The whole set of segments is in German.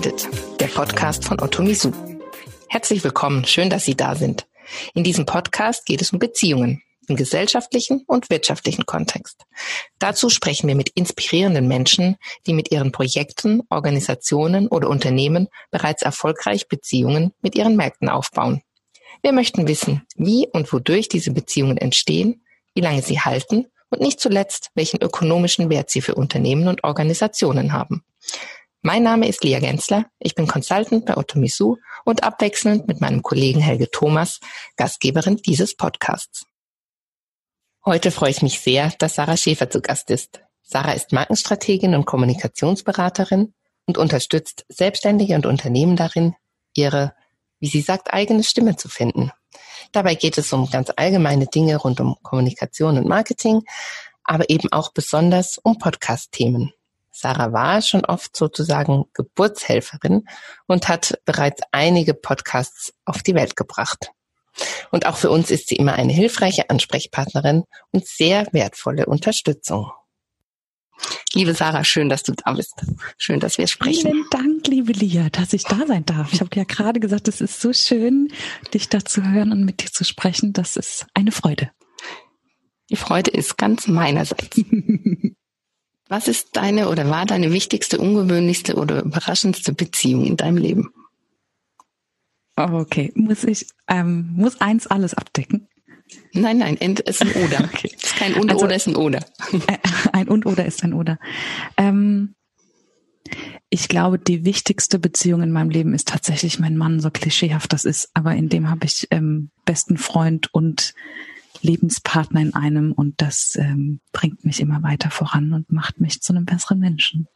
Connected, der Podcast von Otto Misu. Herzlich willkommen, schön, dass Sie da sind. In diesem Podcast geht es um Beziehungen im gesellschaftlichen und wirtschaftlichen Kontext. Dazu sprechen wir mit inspirierenden Menschen, die mit ihren Projekten, Organisationen oder Unternehmen bereits erfolgreich Beziehungen mit ihren Märkten aufbauen. Wir möchten wissen, wie und wodurch diese Beziehungen entstehen, wie lange sie halten und nicht zuletzt, welchen ökonomischen Wert sie für Unternehmen und Organisationen haben. Mein Name ist Lia Gensler, ich bin Consultant bei Otto Misu und abwechselnd mit meinem Kollegen Helge Thomas Gastgeberin dieses Podcasts. Heute freue ich mich sehr, dass Sarah Schäfer zu Gast ist. Sarah ist Markenstrategin und Kommunikationsberaterin und unterstützt Selbstständige und Unternehmen darin, ihre, wie sie sagt, eigene Stimme zu finden. Dabei geht es um ganz allgemeine Dinge rund um Kommunikation und Marketing, aber eben auch besonders um Podcast-Themen. Sarah war schon oft sozusagen Geburtshelferin und hat bereits einige Podcasts auf die Welt gebracht. Und auch für uns ist sie immer eine hilfreiche Ansprechpartnerin und sehr wertvolle Unterstützung. Liebe Sarah, schön, dass du da bist. Schön, dass wir sprechen. Vielen Dank, liebe Lia, dass ich da sein darf. Ich habe ja gerade gesagt, es ist so schön, dich da zu hören und mit dir zu sprechen. Das ist eine Freude. Die Freude ist ganz meinerseits. Was ist deine oder war deine wichtigste, ungewöhnlichste oder überraschendste Beziehung in deinem Leben? Okay, muss ich, ähm, muss eins alles abdecken? Nein, nein, End ist ein Oder. Okay. Ist kein Und also, oder ist ein Oder. Äh, ein Und oder ist ein Oder. Ähm, ich glaube, die wichtigste Beziehung in meinem Leben ist tatsächlich mein Mann, so klischeehaft das ist. Aber in dem habe ich ähm, besten Freund und Lebenspartner in einem und das ähm, bringt mich immer weiter voran und macht mich zu einem besseren Menschen.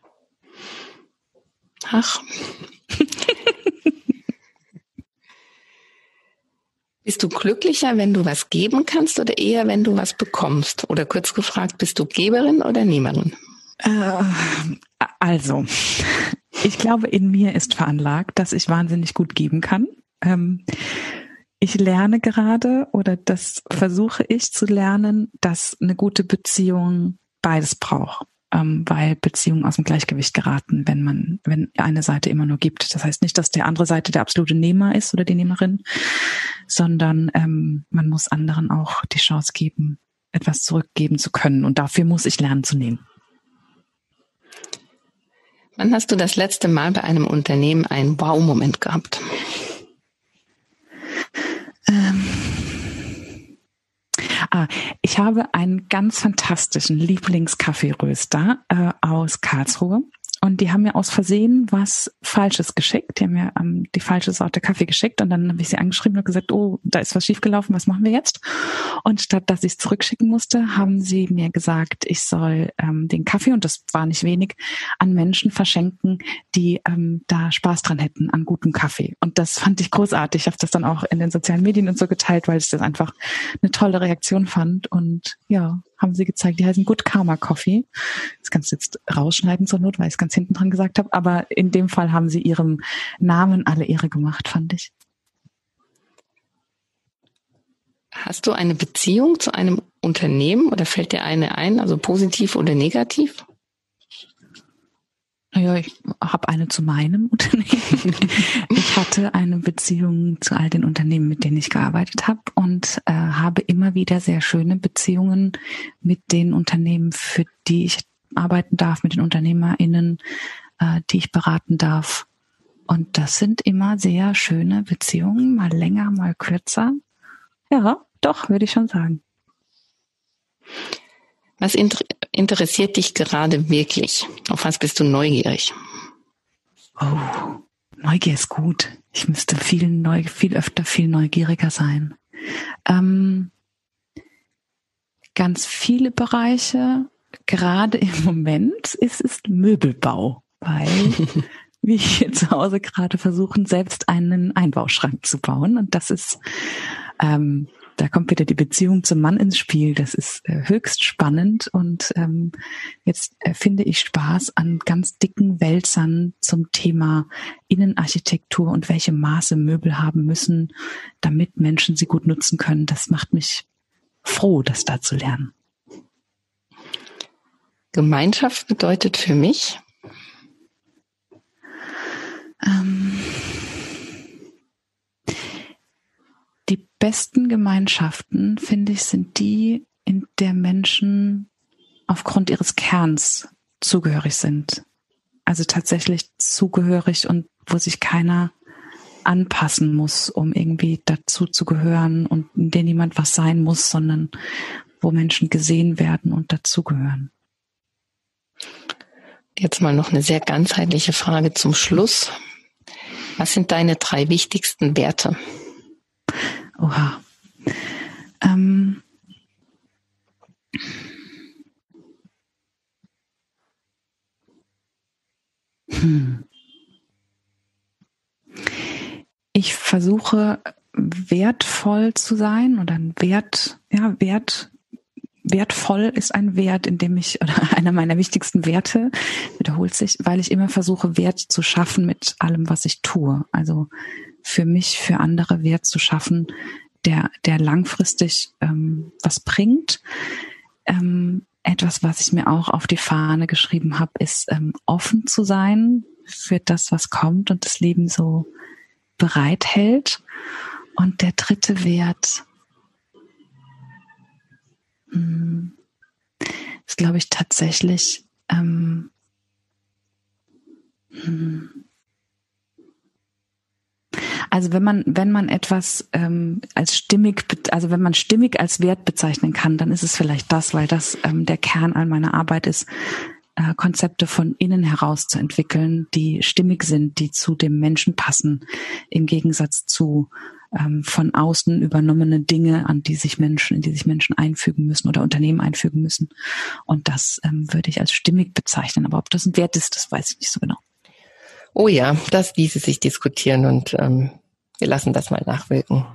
Ach. Bist du glücklicher, wenn du was geben kannst oder eher, wenn du was bekommst? Oder kurz gefragt, bist du Geberin oder Nehmerin? Äh, also, ich glaube, in mir ist veranlagt, dass ich wahnsinnig gut geben kann. Ähm, ich lerne gerade oder das versuche ich zu lernen, dass eine gute Beziehung beides braucht ähm, weil Beziehungen aus dem Gleichgewicht geraten, wenn man, wenn eine Seite immer nur gibt. Das heißt nicht, dass der andere Seite der absolute Nehmer ist oder die Nehmerin, sondern ähm, man muss anderen auch die Chance geben, etwas zurückgeben zu können. Und dafür muss ich lernen zu nehmen. Wann hast du das letzte Mal bei einem Unternehmen einen Wow-Moment gehabt? Ähm Ah, ich habe einen ganz fantastischen Lieblingskaffeeröster äh, aus Karlsruhe. Und die haben mir aus Versehen was Falsches geschickt. Die haben mir ähm, die falsche Sorte Kaffee geschickt und dann habe ich sie angeschrieben und gesagt, oh, da ist was schiefgelaufen, was machen wir jetzt? Und statt dass ich es zurückschicken musste, haben sie mir gesagt, ich soll ähm, den Kaffee, und das war nicht wenig, an Menschen verschenken, die ähm, da Spaß dran hätten, an gutem Kaffee. Und das fand ich großartig. Ich habe das dann auch in den sozialen Medien und so geteilt, weil ich das einfach eine tolle Reaktion fand. Und ja, haben sie gezeigt. Die heißen Good Karma Coffee. Das kannst du jetzt rausschneiden zur Not, weil ich es ganz hinten dran gesagt habe. Aber in dem Fall haben sie ihrem Namen alle Ehre gemacht, fand ich. Hast du eine Beziehung zu einem Unternehmen oder fällt dir eine ein, also positiv oder negativ? Naja, ich habe eine zu meinem Unternehmen. ich hatte eine Beziehung zu all den Unternehmen, mit denen ich gearbeitet habe und äh, habe immer wieder sehr schöne Beziehungen mit den Unternehmen, für die ich arbeiten darf, mit den UnternehmerInnen, äh, die ich beraten darf. Und das sind immer sehr schöne Beziehungen, mal länger, mal kürzer. Ja, doch, würde ich schon sagen. Was interessiert dich gerade wirklich? Auf was bist du neugierig? Oh, Neugier ist gut. Ich müsste viel neu, viel öfter viel neugieriger sein. Ähm, ganz viele Bereiche, gerade im Moment ist es Möbelbau, weil wir hier zu Hause gerade versuchen, selbst einen Einbauschrank zu bauen. Und das ist ähm, da kommt wieder die Beziehung zum Mann ins Spiel. Das ist äh, höchst spannend und ähm, jetzt äh, finde ich Spaß an ganz dicken Wälzern zum Thema Innenarchitektur und welche Maße Möbel haben müssen, damit Menschen sie gut nutzen können. Das macht mich froh, das da zu lernen. Gemeinschaft bedeutet für mich? Ähm, die besten Gemeinschaften, finde ich, sind die, in der Menschen aufgrund ihres Kerns zugehörig sind. Also tatsächlich zugehörig und wo sich keiner anpassen muss, um irgendwie dazu zu gehören und in der niemand was sein muss, sondern wo Menschen gesehen werden und dazugehören. Jetzt mal noch eine sehr ganzheitliche Frage zum Schluss. Was sind deine drei wichtigsten Werte? Oha. Ähm, hm. Ich versuche wertvoll zu sein oder ein Wert, ja, Wert, wertvoll ist ein Wert, in dem ich, oder einer meiner wichtigsten Werte, wiederholt sich, weil ich immer versuche, Wert zu schaffen mit allem, was ich tue. Also für mich, für andere Wert zu schaffen, der, der langfristig ähm, was bringt. Ähm, etwas, was ich mir auch auf die Fahne geschrieben habe, ist ähm, offen zu sein für das, was kommt und das Leben so bereithält. Und der dritte Wert hm, ist, glaube ich, tatsächlich ähm, hm, also wenn man wenn man etwas ähm, als stimmig, also wenn man stimmig als Wert bezeichnen kann, dann ist es vielleicht das, weil das ähm, der Kern all meiner Arbeit ist, äh, Konzepte von innen heraus zu entwickeln, die stimmig sind, die zu dem Menschen passen, im Gegensatz zu ähm, von außen übernommene Dinge, an die sich Menschen, in die sich Menschen einfügen müssen oder Unternehmen einfügen müssen. Und das ähm, würde ich als stimmig bezeichnen. Aber ob das ein Wert ist, das weiß ich nicht so genau. Oh ja, das ließe sich diskutieren und ähm, wir lassen das mal nachwirken.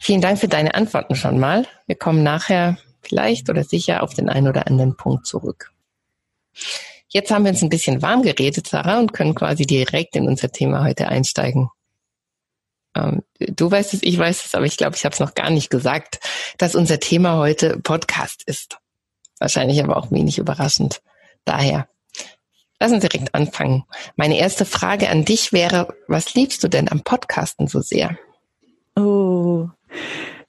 Vielen Dank für deine Antworten schon mal. Wir kommen nachher vielleicht oder sicher auf den einen oder anderen Punkt zurück. Jetzt haben wir uns ein bisschen warm geredet, Sarah, und können quasi direkt in unser Thema heute einsteigen. Ähm, du weißt es, ich weiß es, aber ich glaube, ich habe es noch gar nicht gesagt, dass unser Thema heute Podcast ist. Wahrscheinlich aber auch wenig überraschend. Daher, lass uns direkt anfangen. Meine erste Frage an dich wäre, was liebst du denn am Podcasten so sehr? Oh,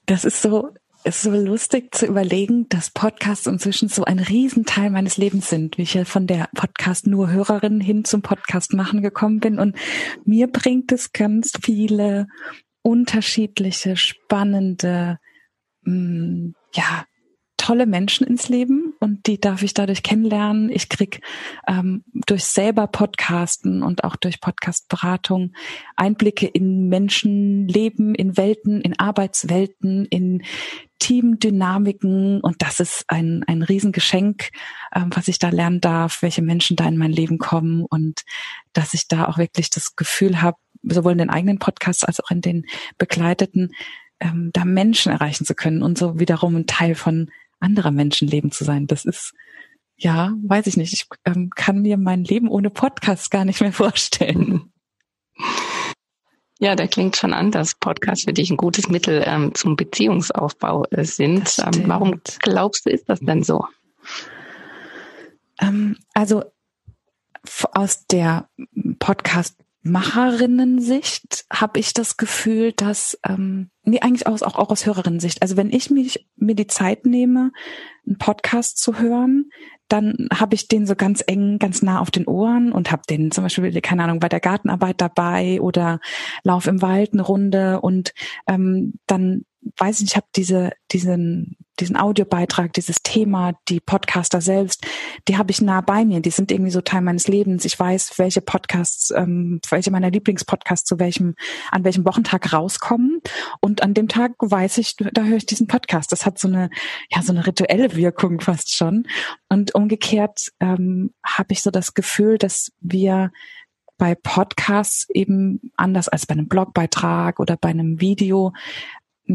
das ist so ist so lustig zu überlegen, dass Podcasts inzwischen so ein Riesenteil meines Lebens sind, wie ich ja von der Podcast nur Hörerin hin zum Podcast machen gekommen bin. Und mir bringt es ganz viele unterschiedliche, spannende, mh, mm, ja, tolle Menschen ins Leben und die darf ich dadurch kennenlernen. Ich krieg ähm, durch selber Podcasten und auch durch Podcastberatung Einblicke in Menschenleben, in Welten, in Arbeitswelten, in Teamdynamiken und das ist ein, ein Riesengeschenk, ähm, was ich da lernen darf, welche Menschen da in mein Leben kommen und dass ich da auch wirklich das Gefühl habe, sowohl in den eigenen Podcasts als auch in den begleiteten, ähm, da Menschen erreichen zu können und so wiederum ein Teil von anderer Menschenleben zu sein. Das ist, ja, weiß ich nicht. Ich ähm, kann mir mein Leben ohne Podcast gar nicht mehr vorstellen. Ja, da klingt schon an, dass Podcasts für dich ein gutes Mittel ähm, zum Beziehungsaufbau äh, sind. Ähm, warum glaubst du, ist das denn so? Ähm, also aus der Podcast Macherinnen-Sicht habe ich das Gefühl, dass, ähm, nee, eigentlich aus, auch, auch aus Hörerinnen-Sicht. Also wenn ich mich, mir die Zeit nehme, einen Podcast zu hören, dann habe ich den so ganz eng, ganz nah auf den Ohren und habe den zum Beispiel, keine Ahnung, bei der Gartenarbeit dabei oder lauf im Wald eine Runde und ähm, dann weiß ich, ich habe diese, diesen, diesen Audiobeitrag, dieses Thema, die Podcaster selbst, die habe ich nah bei mir. Die sind irgendwie so Teil meines Lebens. Ich weiß, welche Podcasts, ähm, welche meiner Lieblingspodcasts zu welchem, an welchem Wochentag rauskommen. Und an dem Tag weiß ich, da höre ich diesen Podcast. Das hat so eine, ja, so eine rituelle Wirkung fast schon. Und umgekehrt ähm, habe ich so das Gefühl, dass wir bei Podcasts eben anders als bei einem Blogbeitrag oder bei einem Video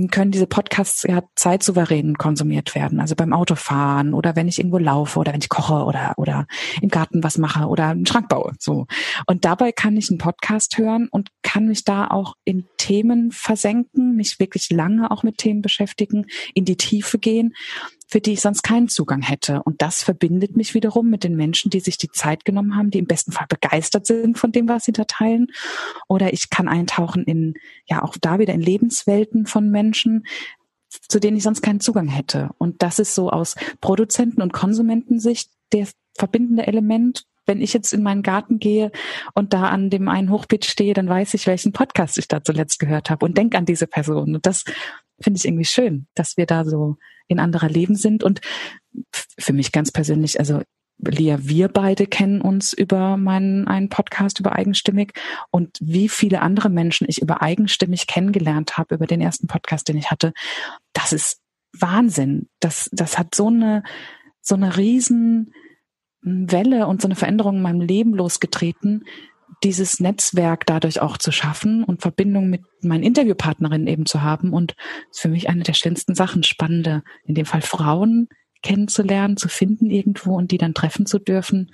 können diese Podcasts ja zeitsouverän konsumiert werden. Also beim Autofahren oder wenn ich irgendwo laufe oder wenn ich koche oder, oder im Garten was mache oder einen Schrank baue, so. Und dabei kann ich einen Podcast hören und kann mich da auch in Themen versenken, mich wirklich lange auch mit Themen beschäftigen, in die Tiefe gehen für die ich sonst keinen Zugang hätte. Und das verbindet mich wiederum mit den Menschen, die sich die Zeit genommen haben, die im besten Fall begeistert sind von dem, was sie da teilen. Oder ich kann eintauchen in, ja, auch da wieder in Lebenswelten von Menschen, zu denen ich sonst keinen Zugang hätte. Und das ist so aus Produzenten- und Konsumentensicht der verbindende Element. Wenn ich jetzt in meinen Garten gehe und da an dem einen Hochbeet stehe, dann weiß ich, welchen Podcast ich da zuletzt gehört habe und denke an diese Person. Und das finde ich irgendwie schön, dass wir da so in anderer Leben sind. Und für mich ganz persönlich, also Lia, wir beide kennen uns über meinen einen Podcast über eigenstimmig und wie viele andere Menschen ich über eigenstimmig kennengelernt habe über den ersten Podcast, den ich hatte. Das ist Wahnsinn. Das, das hat so eine, so eine riesen Welle und so eine Veränderung in meinem Leben losgetreten, dieses Netzwerk dadurch auch zu schaffen und Verbindung mit meinen Interviewpartnerinnen eben zu haben. Und ist für mich eine der schönsten Sachen, spannende, in dem Fall Frauen kennenzulernen, zu finden irgendwo und die dann treffen zu dürfen.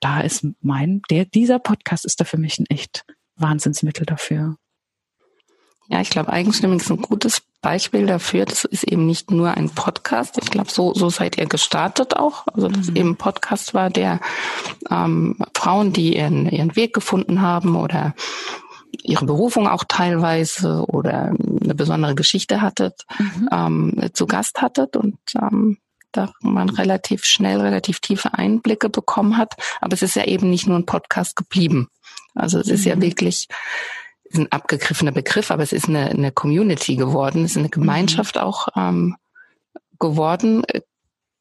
Da ist mein, der, dieser Podcast ist da für mich ein echt Wahnsinnsmittel dafür. Ja, ich glaube, Eigenstimmig ist ein gutes Beispiel dafür. Das ist eben nicht nur ein Podcast. Ich glaube, so, so seid ihr gestartet auch. Also, dass mhm. eben ein Podcast war, der ähm, Frauen, die ihren, ihren Weg gefunden haben oder ihre Berufung auch teilweise oder eine besondere Geschichte hattet, mhm. ähm, zu Gast hattet und ähm, da man relativ schnell, relativ tiefe Einblicke bekommen hat. Aber es ist ja eben nicht nur ein Podcast geblieben. Also es ist ja mhm. wirklich ist ein abgegriffener Begriff, aber es ist eine, eine Community geworden, es ist eine Gemeinschaft mhm. auch ähm, geworden.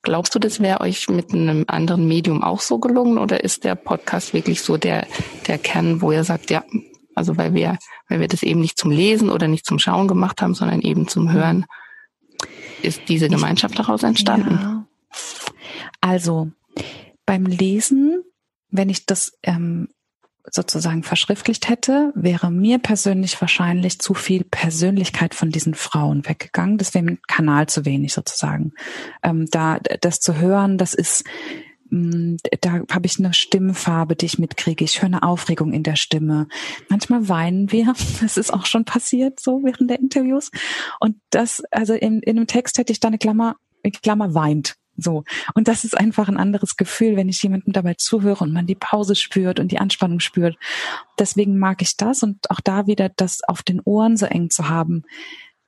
Glaubst du, das wäre euch mit einem anderen Medium auch so gelungen oder ist der Podcast wirklich so der, der Kern, wo ihr sagt, ja, also weil wir, weil wir das eben nicht zum Lesen oder nicht zum Schauen gemacht haben, sondern eben zum Hören, ist diese Gemeinschaft daraus entstanden? Ja. Also beim Lesen, wenn ich das ähm, sozusagen verschriftlicht hätte, wäre mir persönlich wahrscheinlich zu viel Persönlichkeit von diesen Frauen weggegangen. Im Kanal zu wenig sozusagen. Ähm, da das zu hören, das ist mm, da habe ich eine Stimmfarbe, die ich mitkriege. Ich höre eine Aufregung in der Stimme. Manchmal weinen wir. Das ist auch schon passiert so während der Interviews. Und das, also in, in einem Text hätte ich da eine Klammer, eine Klammer weint so. Und das ist einfach ein anderes Gefühl, wenn ich jemandem dabei zuhöre und man die Pause spürt und die Anspannung spürt. Deswegen mag ich das und auch da wieder das auf den Ohren so eng zu haben.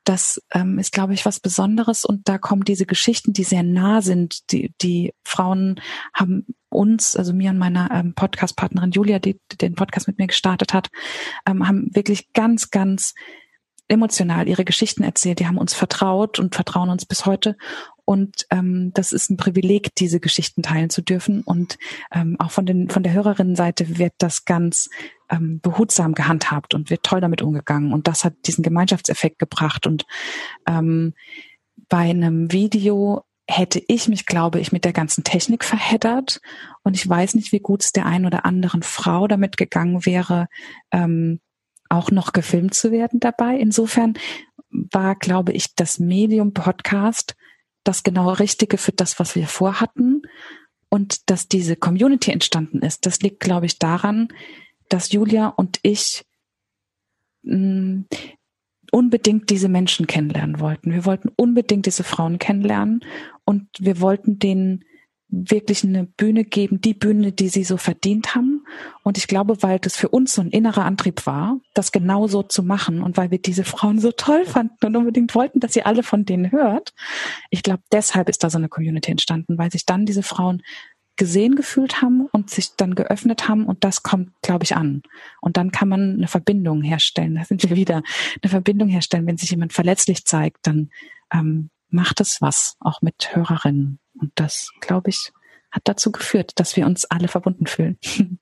Das ähm, ist, glaube ich, was Besonderes und da kommen diese Geschichten, die sehr nah sind. Die, die Frauen haben uns, also mir und meiner ähm, Podcast-Partnerin Julia, die den Podcast mit mir gestartet hat, ähm, haben wirklich ganz, ganz emotional ihre Geschichten erzählt. Die haben uns vertraut und vertrauen uns bis heute. Und ähm, das ist ein Privileg, diese Geschichten teilen zu dürfen. Und ähm, auch von, den, von der Hörerinnenseite wird das ganz ähm, behutsam gehandhabt und wird toll damit umgegangen. Und das hat diesen Gemeinschaftseffekt gebracht. Und ähm, bei einem Video hätte ich mich, glaube ich, mit der ganzen Technik verheddert. Und ich weiß nicht, wie gut es der einen oder anderen Frau damit gegangen wäre, ähm, auch noch gefilmt zu werden dabei. Insofern war, glaube ich, das Medium Podcast das genau Richtige für das, was wir vorhatten. Und dass diese Community entstanden ist, das liegt, glaube ich, daran, dass Julia und ich mm, unbedingt diese Menschen kennenlernen wollten. Wir wollten unbedingt diese Frauen kennenlernen und wir wollten denen wirklich eine Bühne geben, die Bühne, die sie so verdient haben. Und ich glaube, weil das für uns so ein innerer Antrieb war, das genau so zu machen und weil wir diese Frauen so toll fanden und unbedingt wollten, dass ihr alle von denen hört. Ich glaube, deshalb ist da so eine Community entstanden, weil sich dann diese Frauen gesehen gefühlt haben und sich dann geöffnet haben und das kommt, glaube ich, an. Und dann kann man eine Verbindung herstellen. Da sind wir wieder eine Verbindung herstellen. Wenn sich jemand verletzlich zeigt, dann ähm, macht es was, auch mit Hörerinnen. Und das, glaube ich, hat dazu geführt, dass wir uns alle verbunden fühlen.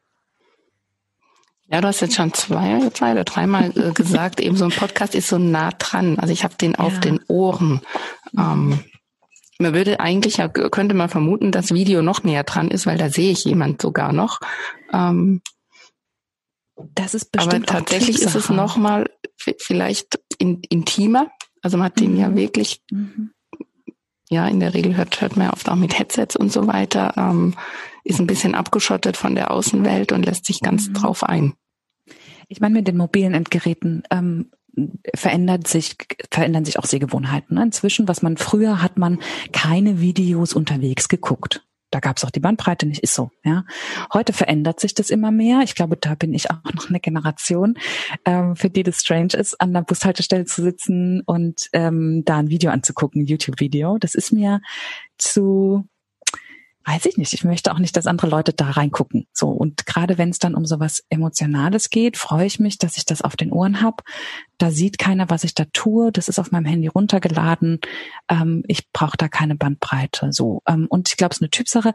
Ja, du hast jetzt schon zwei, zwei oder dreimal äh, gesagt, eben so ein Podcast ist so nah dran. Also ich habe den auf ja. den Ohren. Ähm, man würde eigentlich, ja, könnte man vermuten, dass Video noch näher dran ist, weil da sehe ich jemand sogar noch. Ähm, das ist bestimmt aber tatsächlich ist es noch mal vielleicht in, intimer. Also man hat den ja mhm. wirklich mhm ja, in der Regel hört, hört man oft auch mit Headsets und so weiter, ähm, ist ein bisschen abgeschottet von der Außenwelt und lässt sich ganz mhm. drauf ein. Ich meine mit den mobilen Endgeräten, ähm, verändert sich, verändern sich auch Sehgewohnheiten. Inzwischen, was man früher hat man keine Videos unterwegs geguckt. Da gab es auch die Bandbreite nicht, ist so. Ja, heute verändert sich das immer mehr. Ich glaube, da bin ich auch noch eine Generation, ähm, für die das strange ist, an der Bushaltestelle zu sitzen und ähm, da ein Video anzugucken, ein YouTube-Video. Das ist mir zu weiß ich nicht. Ich möchte auch nicht, dass andere Leute da reingucken. So und gerade wenn es dann um sowas Emotionales geht, freue ich mich, dass ich das auf den Ohren habe. Da sieht keiner, was ich da tue. Das ist auf meinem Handy runtergeladen. Ähm, ich brauche da keine Bandbreite. So ähm, und ich glaube, es ist eine Typsache.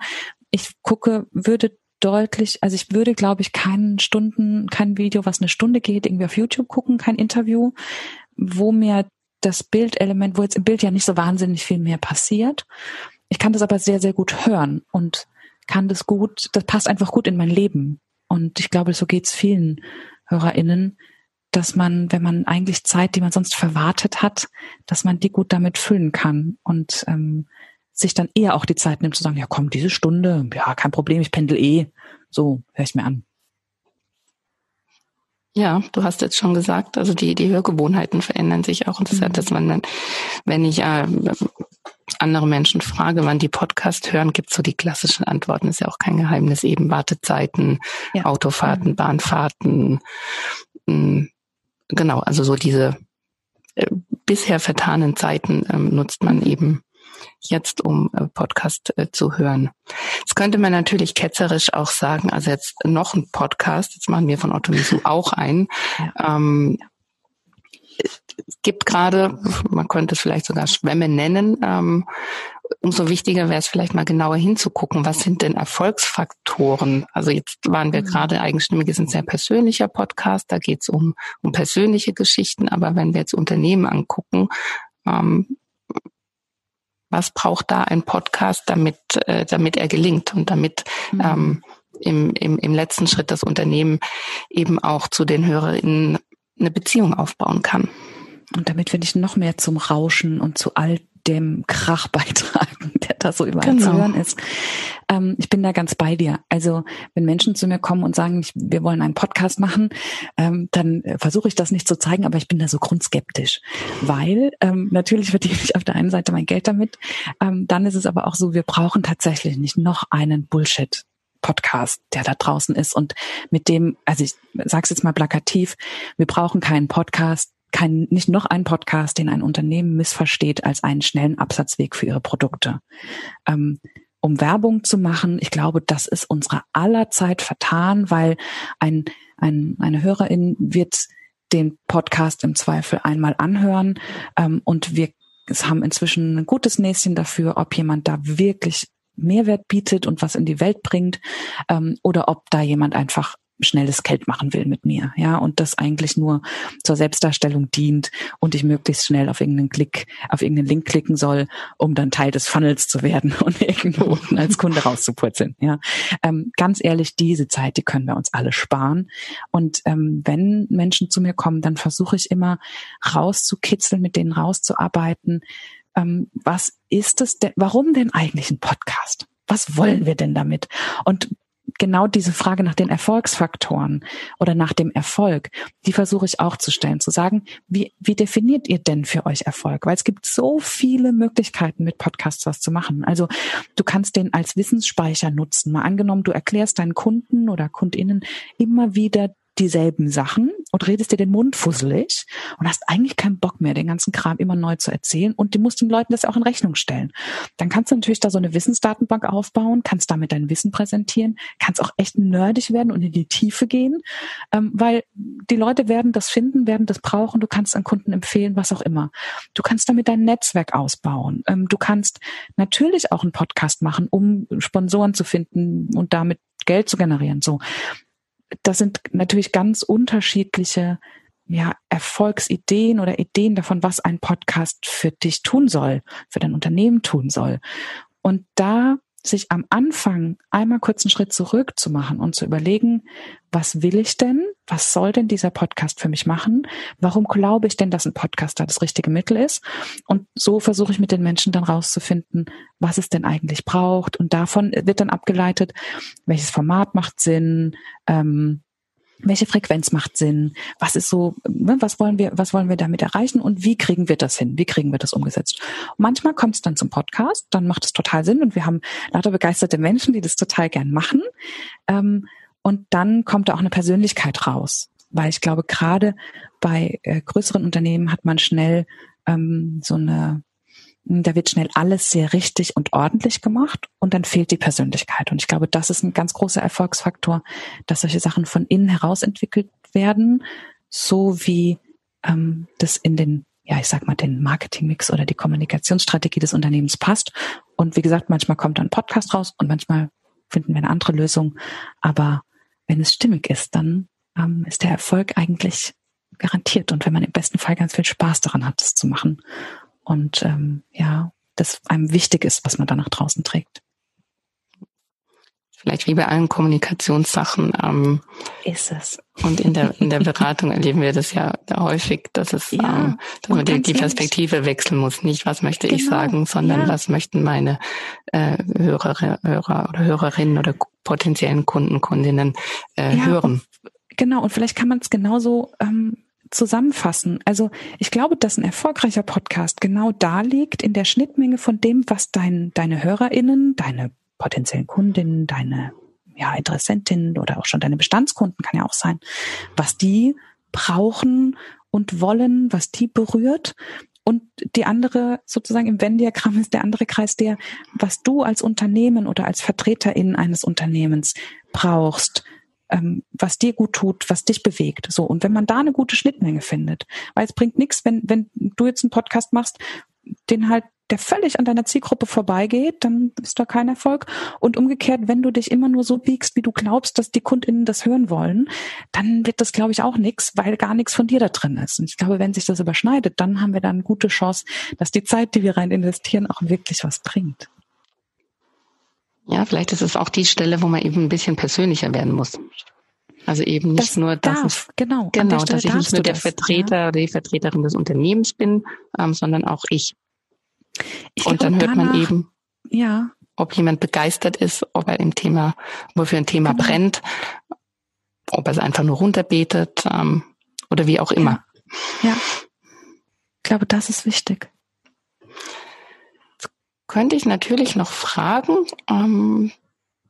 Ich gucke, würde deutlich, also ich würde, glaube ich, keinen Stunden, kein Video, was eine Stunde geht, irgendwie auf YouTube gucken, kein Interview, wo mir das Bildelement, wo jetzt im Bild ja nicht so wahnsinnig viel mehr passiert. Ich kann das aber sehr, sehr gut hören und kann das gut, das passt einfach gut in mein Leben. Und ich glaube, so geht's vielen HörerInnen, dass man, wenn man eigentlich Zeit, die man sonst verwartet hat, dass man die gut damit füllen kann und ähm, sich dann eher auch die Zeit nimmt zu sagen, ja komm, diese Stunde, ja, kein Problem, ich pendel eh. So, höre ich mir an. Ja, du hast jetzt schon gesagt, also die, die Hörgewohnheiten verändern sich auch. Und das mhm. hat, dass man dann, wenn ich äh, andere Menschen frage, wann die Podcast hören, gibt so die klassischen Antworten. Ist ja auch kein Geheimnis, eben Wartezeiten, ja. Autofahrten, mhm. Bahnfahrten. Mm, genau, also so diese äh, bisher vertanen Zeiten ähm, nutzt man eben jetzt, um äh, Podcast äh, zu hören. Jetzt könnte man natürlich ketzerisch auch sagen, also jetzt noch ein Podcast, jetzt machen wir von Otto Misu auch einen. Ja. Ähm, es gibt gerade, man könnte es vielleicht sogar Schwämme nennen, ähm, umso wichtiger wäre es vielleicht mal genauer hinzugucken, was sind denn Erfolgsfaktoren? Also jetzt waren wir mhm. gerade eigenstimmig, ist ein sehr persönlicher Podcast, da geht es um, um persönliche Geschichten, aber wenn wir jetzt Unternehmen angucken, ähm, was braucht da ein Podcast, damit, äh, damit er gelingt und damit mhm. ähm, im, im, im letzten Schritt das Unternehmen eben auch zu den HörerInnen eine Beziehung aufbauen kann. Und damit wir nicht noch mehr zum Rauschen und zu all dem Krach beitragen, der da so überall genau. zu hören ist. Ähm, ich bin da ganz bei dir. Also wenn Menschen zu mir kommen und sagen, ich, wir wollen einen Podcast machen, ähm, dann äh, versuche ich das nicht zu zeigen, aber ich bin da so grundskeptisch. Weil ähm, natürlich verdiene ich auf der einen Seite mein Geld damit. Ähm, dann ist es aber auch so, wir brauchen tatsächlich nicht noch einen Bullshit. Podcast, der da draußen ist und mit dem, also ich sag's jetzt mal plakativ, wir brauchen keinen Podcast, kein, nicht noch einen Podcast, den ein Unternehmen missversteht als einen schnellen Absatzweg für ihre Produkte. Ähm, um Werbung zu machen, ich glaube, das ist unsere aller Zeit vertan, weil ein, ein, eine Hörerin wird den Podcast im Zweifel einmal anhören ähm, und wir haben inzwischen ein gutes Näschen dafür, ob jemand da wirklich Mehrwert bietet und was in die Welt bringt ähm, oder ob da jemand einfach schnelles Geld machen will mit mir, ja, und das eigentlich nur zur Selbstdarstellung dient und ich möglichst schnell auf irgendeinen Klick, auf irgendeinen Link klicken soll, um dann Teil des Funnels zu werden und irgendwo unten als Kunde rauszupurzeln, ja. Ähm, ganz ehrlich, diese Zeit, die können wir uns alle sparen. Und ähm, wenn Menschen zu mir kommen, dann versuche ich immer rauszukitzeln, mit denen rauszuarbeiten. Ähm, was ist es denn, warum denn eigentlich ein Podcast? was wollen wir denn damit? Und genau diese Frage nach den Erfolgsfaktoren oder nach dem Erfolg, die versuche ich auch zu stellen, zu sagen, wie, wie definiert ihr denn für euch Erfolg? Weil es gibt so viele Möglichkeiten, mit Podcasts was zu machen. Also du kannst den als Wissensspeicher nutzen. Mal angenommen, du erklärst deinen Kunden oder Kundinnen immer wieder dieselben Sachen und redest dir den Mund fusselig und hast eigentlich keinen Bock mehr, den ganzen Kram immer neu zu erzählen und du musst den Leuten das auch in Rechnung stellen. Dann kannst du natürlich da so eine Wissensdatenbank aufbauen, kannst damit dein Wissen präsentieren, kannst auch echt nerdig werden und in die Tiefe gehen, ähm, weil die Leute werden das finden, werden das brauchen, du kannst an Kunden empfehlen, was auch immer. Du kannst damit dein Netzwerk ausbauen. Ähm, du kannst natürlich auch einen Podcast machen, um Sponsoren zu finden und damit Geld zu generieren. So das sind natürlich ganz unterschiedliche ja, Erfolgsideen oder Ideen davon, was ein Podcast für dich tun soll, für dein Unternehmen tun soll. Und da sich am Anfang einmal kurz einen Schritt zurück zu machen und zu überlegen, was will ich denn? Was soll denn dieser Podcast für mich machen? Warum glaube ich denn, dass ein Podcast da das richtige Mittel ist? Und so versuche ich mit den Menschen dann rauszufinden, was es denn eigentlich braucht. Und davon wird dann abgeleitet, welches Format macht Sinn, ähm, welche Frequenz macht Sinn? Was ist so, ne, was wollen wir, was wollen wir damit erreichen und wie kriegen wir das hin? Wie kriegen wir das umgesetzt? Manchmal kommt es dann zum Podcast, dann macht es total Sinn und wir haben lauter begeisterte Menschen, die das total gern machen. Ähm, und dann kommt da auch eine Persönlichkeit raus. Weil ich glaube, gerade bei äh, größeren Unternehmen hat man schnell ähm, so eine da wird schnell alles sehr richtig und ordentlich gemacht und dann fehlt die Persönlichkeit. Und ich glaube, das ist ein ganz großer Erfolgsfaktor, dass solche Sachen von innen heraus entwickelt werden, so wie ähm, das in den, ja, ich sag mal, den Marketingmix oder die Kommunikationsstrategie des Unternehmens passt. Und wie gesagt, manchmal kommt dann ein Podcast raus und manchmal finden wir eine andere Lösung. Aber wenn es stimmig ist, dann ähm, ist der Erfolg eigentlich garantiert. Und wenn man im besten Fall ganz viel Spaß daran hat, das zu machen und ähm, ja, das einem wichtig ist, was man da nach draußen trägt. Vielleicht wie bei allen Kommunikationssachen. Ähm, ist es. Und in der in der Beratung erleben wir das ja häufig, dass es, ja, ähm, dass man die, die Perspektive ehrlich. wechseln muss. Nicht, was möchte genau. ich sagen, sondern ja. was möchten meine äh, Hörer, Hörer oder Hörerinnen oder potenziellen Kunden, Kundinnen äh, ja, hören. Genau. Und vielleicht kann man es genauso ähm, zusammenfassen. Also ich glaube, dass ein erfolgreicher Podcast genau da liegt in der Schnittmenge von dem, was dein, deine HörerInnen, deine potenziellen Kundinnen, deine ja, Interessentinnen oder auch schon deine Bestandskunden kann ja auch sein, was die brauchen und wollen, was die berührt. Und die andere, sozusagen im Venn-Diagramm ist der andere Kreis der, was du als Unternehmen oder als Vertreterin eines Unternehmens brauchst, ähm, was dir gut tut, was dich bewegt. So und wenn man da eine gute Schnittmenge findet, weil es bringt nichts, wenn wenn du jetzt einen Podcast machst, den halt der völlig an deiner Zielgruppe vorbeigeht, dann ist da kein Erfolg. Und umgekehrt, wenn du dich immer nur so biegst, wie du glaubst, dass die KundInnen das hören wollen, dann wird das, glaube ich, auch nichts, weil gar nichts von dir da drin ist. Und ich glaube, wenn sich das überschneidet, dann haben wir dann eine gute Chance, dass die Zeit, die wir rein investieren, auch wirklich was bringt. Ja, vielleicht ist es auch die Stelle, wo man eben ein bisschen persönlicher werden muss. Also eben nicht das nur, dass darf, ich, genau, genau, dass ich nicht nur der das, Vertreter ja. oder die Vertreterin des Unternehmens bin, ähm, sondern auch ich. ich und dann hört man eben, ja. ob jemand begeistert ist, ob er im Thema, wofür ein Thema genau. brennt, ob er es einfach nur runterbetet ähm, oder wie auch immer. Ja. ja. Ich glaube, das ist wichtig könnte ich natürlich noch fragen. Ähm,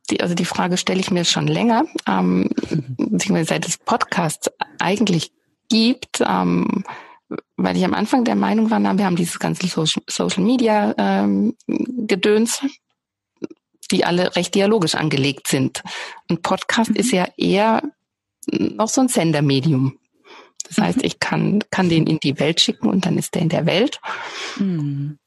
die, also die Frage stelle ich mir schon länger, ähm, seit es Podcasts eigentlich gibt, ähm, weil ich am Anfang der Meinung war, na, wir haben dieses ganze Social, Social Media ähm, Gedöns, die alle recht dialogisch angelegt sind. Ein Podcast mhm. ist ja eher noch so ein Sendermedium. Das heißt, mhm. ich kann, kann den in die Welt schicken und dann ist der in der Welt. Mhm.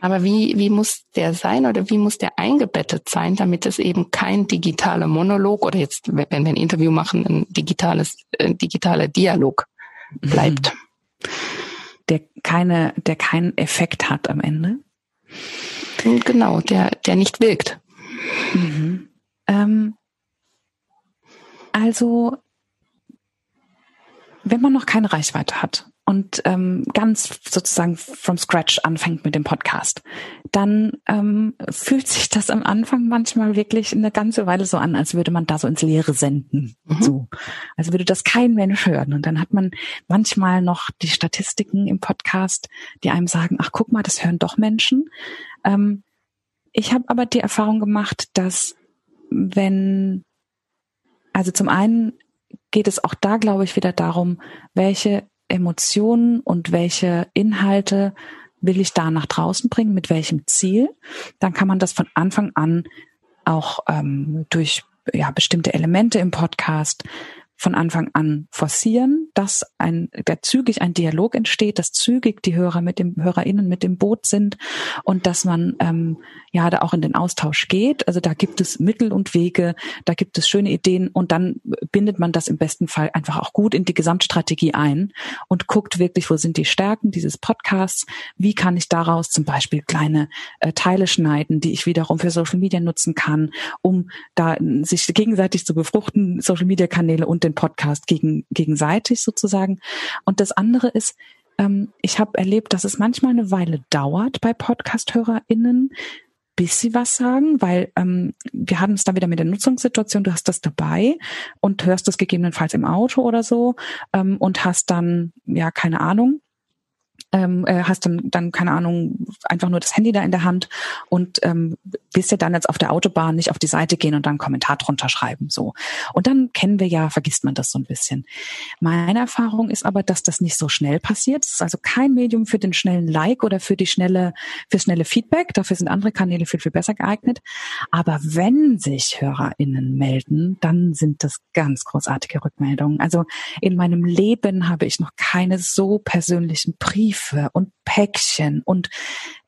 Aber wie, wie muss der sein oder wie muss der eingebettet sein, damit es eben kein digitaler Monolog oder jetzt, wenn wir ein Interview machen, ein digitales, ein digitaler Dialog bleibt? Der keine, der keinen Effekt hat am Ende? Genau, der, der nicht wirkt. Mhm. Ähm, also, wenn man noch keine Reichweite hat und ähm, ganz sozusagen from scratch anfängt mit dem Podcast, dann ähm, fühlt sich das am Anfang manchmal wirklich eine ganze Weile so an, als würde man da so ins Leere senden. Mhm. So. Also würde das kein Mensch hören. Und dann hat man manchmal noch die Statistiken im Podcast, die einem sagen, ach guck mal, das hören doch Menschen. Ähm, ich habe aber die Erfahrung gemacht, dass wenn, also zum einen geht es auch da, glaube ich, wieder darum, welche Emotionen und welche Inhalte will ich da nach draußen bringen, mit welchem Ziel, dann kann man das von Anfang an auch ähm, durch ja, bestimmte Elemente im Podcast von Anfang an forcieren, dass ein, der zügig ein Dialog entsteht, dass zügig die Hörer mit dem HörerInnen mit dem Boot sind und dass man ähm, ja da auch in den Austausch geht. Also da gibt es Mittel und Wege, da gibt es schöne Ideen und dann bindet man das im besten Fall einfach auch gut in die Gesamtstrategie ein und guckt wirklich, wo sind die Stärken dieses Podcasts, wie kann ich daraus zum Beispiel kleine äh, Teile schneiden, die ich wiederum für Social Media nutzen kann, um da sich gegenseitig zu befruchten, Social Media Kanäle und den den Podcast gegen, gegenseitig sozusagen. Und das andere ist, ähm, ich habe erlebt, dass es manchmal eine Weile dauert bei Podcast-HörerInnen, bisschen was sagen, weil ähm, wir hatten es da wieder mit der Nutzungssituation, du hast das dabei und hörst das gegebenenfalls im Auto oder so ähm, und hast dann, ja, keine Ahnung, ähm, äh, hast dann, dann, keine Ahnung, einfach nur das Handy da in der Hand und ähm, willst ja dann jetzt auf der Autobahn nicht auf die Seite gehen und dann einen Kommentar drunter schreiben. So. Und dann kennen wir ja, vergisst man das so ein bisschen. Meine Erfahrung ist aber, dass das nicht so schnell passiert. Es ist also kein Medium für den schnellen Like oder für die schnelle, für schnelle Feedback. Dafür sind andere Kanäle viel, viel besser geeignet. Aber wenn sich HörerInnen melden, dann sind das ganz großartige Rückmeldungen. Also in meinem Leben habe ich noch keine so persönlichen Briefe und Päckchen und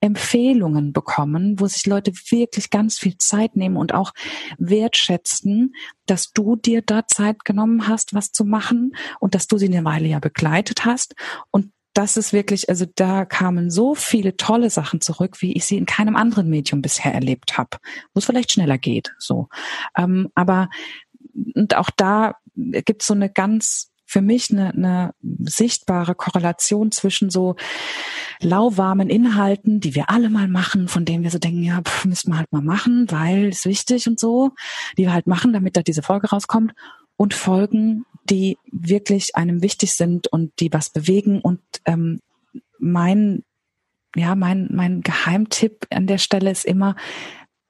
Empfehlungen bekommen, wo sich Leute wirklich ganz viel Zeit nehmen und auch wertschätzen, dass du dir da Zeit genommen hast, was zu machen und dass du sie eine Weile ja begleitet hast und das ist wirklich, also da kamen so viele tolle Sachen zurück, wie ich sie in keinem anderen Medium bisher erlebt habe, wo es vielleicht schneller geht. So, ähm, aber und auch da gibt es so eine ganz für mich eine, eine sichtbare Korrelation zwischen so lauwarmen Inhalten, die wir alle mal machen, von denen wir so denken, ja, pff, müssen wir halt mal machen, weil es wichtig und so, die wir halt machen, damit da diese Folge rauskommt und Folgen, die wirklich einem wichtig sind und die was bewegen. Und ähm, mein ja, mein, mein Geheimtipp an der Stelle ist immer,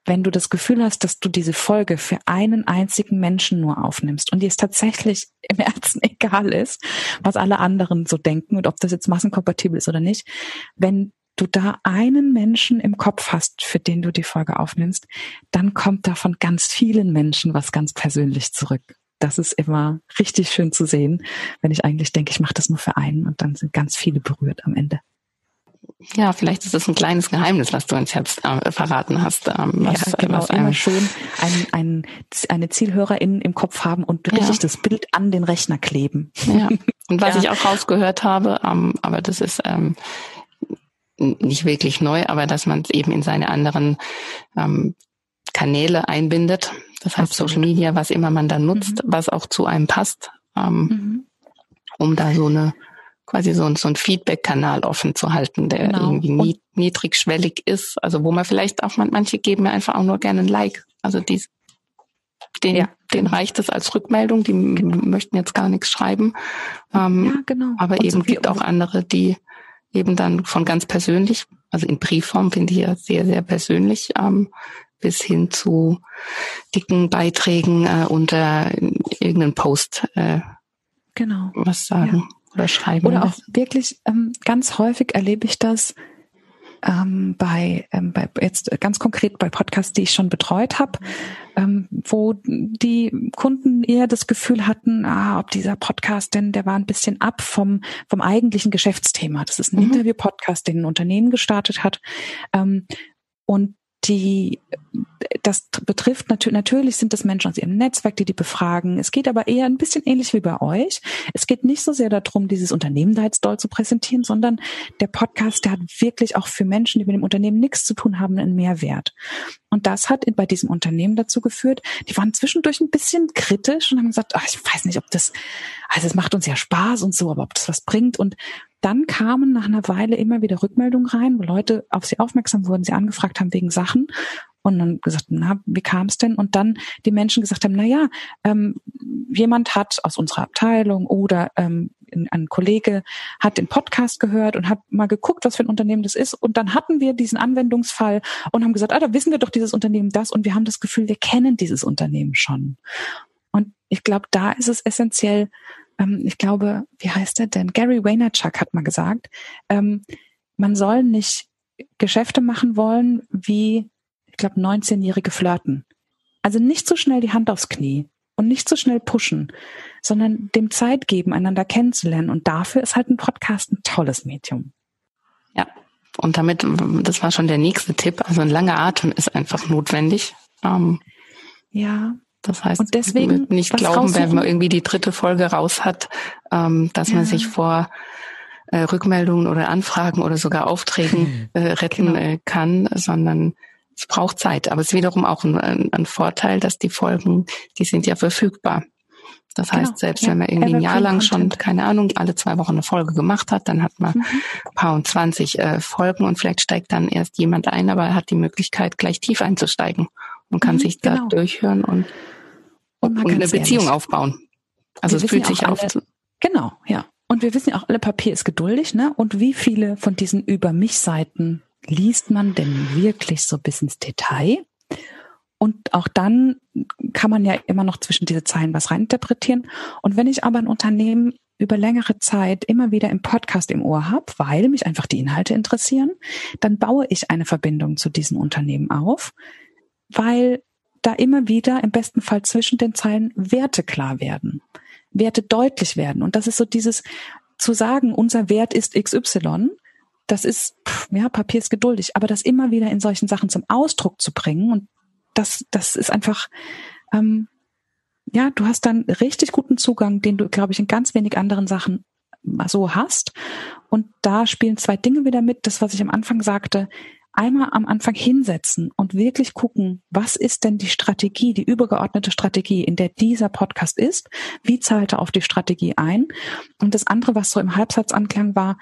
wenn du das Gefühl hast, dass du diese Folge für einen einzigen Menschen nur aufnimmst und dir es tatsächlich im Herzen egal ist, was alle anderen so denken und ob das jetzt massenkompatibel ist oder nicht, wenn du da einen Menschen im Kopf hast, für den du die Folge aufnimmst, dann kommt da von ganz vielen Menschen was ganz persönlich zurück. Das ist immer richtig schön zu sehen, wenn ich eigentlich denke, ich mache das nur für einen und dann sind ganz viele berührt am Ende. Ja, vielleicht ist es ein kleines Geheimnis, was du uns jetzt äh, verraten hast. Ähm, was, ja, genau, was, immer schön ein, ein, eine Zielhörerin im Kopf haben und richtig ja. das Bild an den Rechner kleben. Ja. Und was ja. ich auch rausgehört habe, ähm, aber das ist ähm, nicht wirklich neu, aber dass man es eben in seine anderen ähm, Kanäle einbindet. Das heißt Absolut. Social Media, was immer man da nutzt, mhm. was auch zu einem passt, ähm, mhm. um da so eine quasi so, so ein Feedback-Kanal offen zu halten, der genau. irgendwie niedrigschwellig ist. Also wo man vielleicht auch, manche geben mir einfach auch nur gerne ein Like. Also die, den, ja. den reicht es als Rückmeldung, die genau. möchten jetzt gar nichts schreiben. Ähm, ja, genau. Aber Und eben so gibt auch andere, die eben dann von ganz persönlich, also in Briefform finde ich ja sehr, sehr persönlich, ähm, bis hin zu dicken Beiträgen äh, unter irgendeinen Post äh, genau. was sagen. Ja oder schreiben. Oder auch wirklich ähm, ganz häufig erlebe ich das ähm, bei, ähm, bei jetzt ganz konkret bei Podcasts, die ich schon betreut habe, ähm, wo die Kunden eher das Gefühl hatten, ah, ob dieser Podcast denn, der war ein bisschen ab vom vom eigentlichen Geschäftsthema. Das ist ein mhm. Interview-Podcast, den ein Unternehmen gestartet hat. Ähm, und die, das betrifft natürlich, natürlich sind das Menschen aus ihrem Netzwerk, die die befragen. Es geht aber eher ein bisschen ähnlich wie bei euch. Es geht nicht so sehr darum, dieses Unternehmen da jetzt doll zu präsentieren, sondern der Podcast, der hat wirklich auch für Menschen, die mit dem Unternehmen nichts zu tun haben, einen Mehrwert. Und das hat bei diesem Unternehmen dazu geführt, die waren zwischendurch ein bisschen kritisch und haben gesagt, ach, ich weiß nicht, ob das, also es macht uns ja Spaß und so, aber ob das was bringt. Und dann kamen nach einer Weile immer wieder Rückmeldungen rein, wo Leute auf sie aufmerksam wurden, sie angefragt haben wegen Sachen und dann gesagt, na, wie kam es denn? Und dann die Menschen gesagt haben, na ja, ähm, jemand hat aus unserer Abteilung oder ähm, ein Kollege hat den Podcast gehört und hat mal geguckt, was für ein Unternehmen das ist. Und dann hatten wir diesen Anwendungsfall und haben gesagt, ah, da wissen wir doch dieses Unternehmen das und wir haben das Gefühl, wir kennen dieses Unternehmen schon. Und ich glaube, da ist es essentiell, ähm, ich glaube, wie heißt er denn? Gary Vaynerchuk hat mal gesagt, ähm, man soll nicht Geschäfte machen wollen wie, ich glaube, 19-jährige Flirten. Also nicht so schnell die Hand aufs Knie und nicht so schnell pushen, sondern dem Zeit geben, einander kennenzulernen. Und dafür ist halt ein Podcast ein tolles Medium. Ja, und damit, das war schon der nächste Tipp, also ein langer Atem ist einfach notwendig. Ähm, ja. Das heißt, und deswegen nicht glauben, wenn man irgendwie die dritte Folge raus hat, ähm, dass ja. man sich vor äh, Rückmeldungen oder Anfragen oder sogar Aufträgen äh, retten genau. äh, kann, sondern es braucht Zeit. Aber es ist wiederum auch ein, ein, Vorteil, dass die Folgen, die sind ja verfügbar. Das genau. heißt, selbst ja. wenn man irgendwie ein Jahr lang schon, keine Ahnung, alle zwei Wochen eine Folge gemacht hat, dann hat man mhm. paar und zwanzig äh, Folgen und vielleicht steigt dann erst jemand ein, aber er hat die Möglichkeit, gleich tief einzusteigen und kann mhm, sich genau. da durchhören und, und, und eine Beziehung ehrlich. aufbauen. Also wir es fühlt sich auf. Genau, ja. Und wir wissen ja auch, alle Papier ist geduldig, ne? Und wie viele von diesen Über mich Seiten liest man denn wirklich so bis ins Detail? Und auch dann kann man ja immer noch zwischen diese Zeilen was reininterpretieren. Und wenn ich aber ein Unternehmen über längere Zeit immer wieder im Podcast im Ohr habe, weil mich einfach die Inhalte interessieren, dann baue ich eine Verbindung zu diesem Unternehmen auf, weil da immer wieder im besten Fall zwischen den Zeilen Werte klar werden, Werte deutlich werden. Und das ist so dieses zu sagen, unser Wert ist XY, das ist, ja, Papier ist geduldig, aber das immer wieder in solchen Sachen zum Ausdruck zu bringen und das, das ist einfach, ähm, ja, du hast dann richtig guten Zugang, den du, glaube ich, in ganz wenig anderen Sachen so hast. Und da spielen zwei Dinge wieder mit. Das, was ich am Anfang sagte, einmal am Anfang hinsetzen und wirklich gucken, was ist denn die Strategie, die übergeordnete Strategie, in der dieser Podcast ist? Wie zahlt er auf die Strategie ein? Und das andere, was so im Halbsatzanklang war,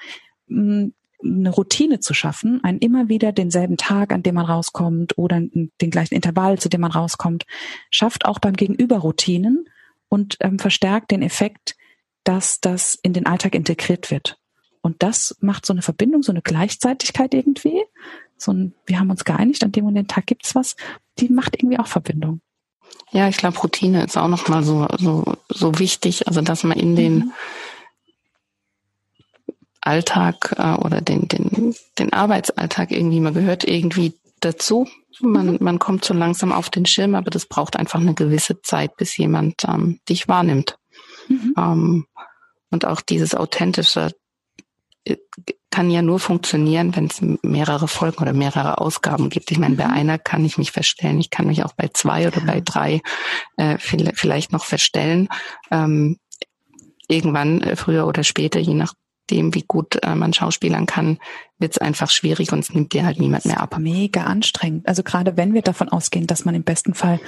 eine Routine zu schaffen, einen immer wieder denselben Tag, an dem man rauskommt oder den gleichen Intervall, zu dem man rauskommt, schafft auch beim Gegenüber Routinen und ähm, verstärkt den Effekt, dass das in den Alltag integriert wird. Und das macht so eine Verbindung, so eine Gleichzeitigkeit irgendwie. So ein, wir haben uns geeinigt, an dem und den Tag gibt's was, die macht irgendwie auch Verbindung. Ja, ich glaube, Routine ist auch nochmal so, so, so wichtig, also dass man in den mhm Alltag äh, oder den, den, den Arbeitsalltag irgendwie, man gehört irgendwie dazu. Man, mhm. man kommt so langsam auf den Schirm, aber das braucht einfach eine gewisse Zeit, bis jemand ähm, dich wahrnimmt. Mhm. Ähm, und auch dieses authentische kann ja nur funktionieren, wenn es mehrere Folgen oder mehrere Ausgaben gibt. Ich meine, bei mhm. einer kann ich mich verstellen, ich kann mich auch bei zwei oder bei drei äh, vielleicht noch verstellen. Ähm, irgendwann, äh, früher oder später, je nach dem, wie gut äh, man schauspielern kann, wird es einfach schwierig und es nimmt dir halt niemand mehr ab. Mega anstrengend. Also gerade wenn wir davon ausgehen, dass man im besten Fall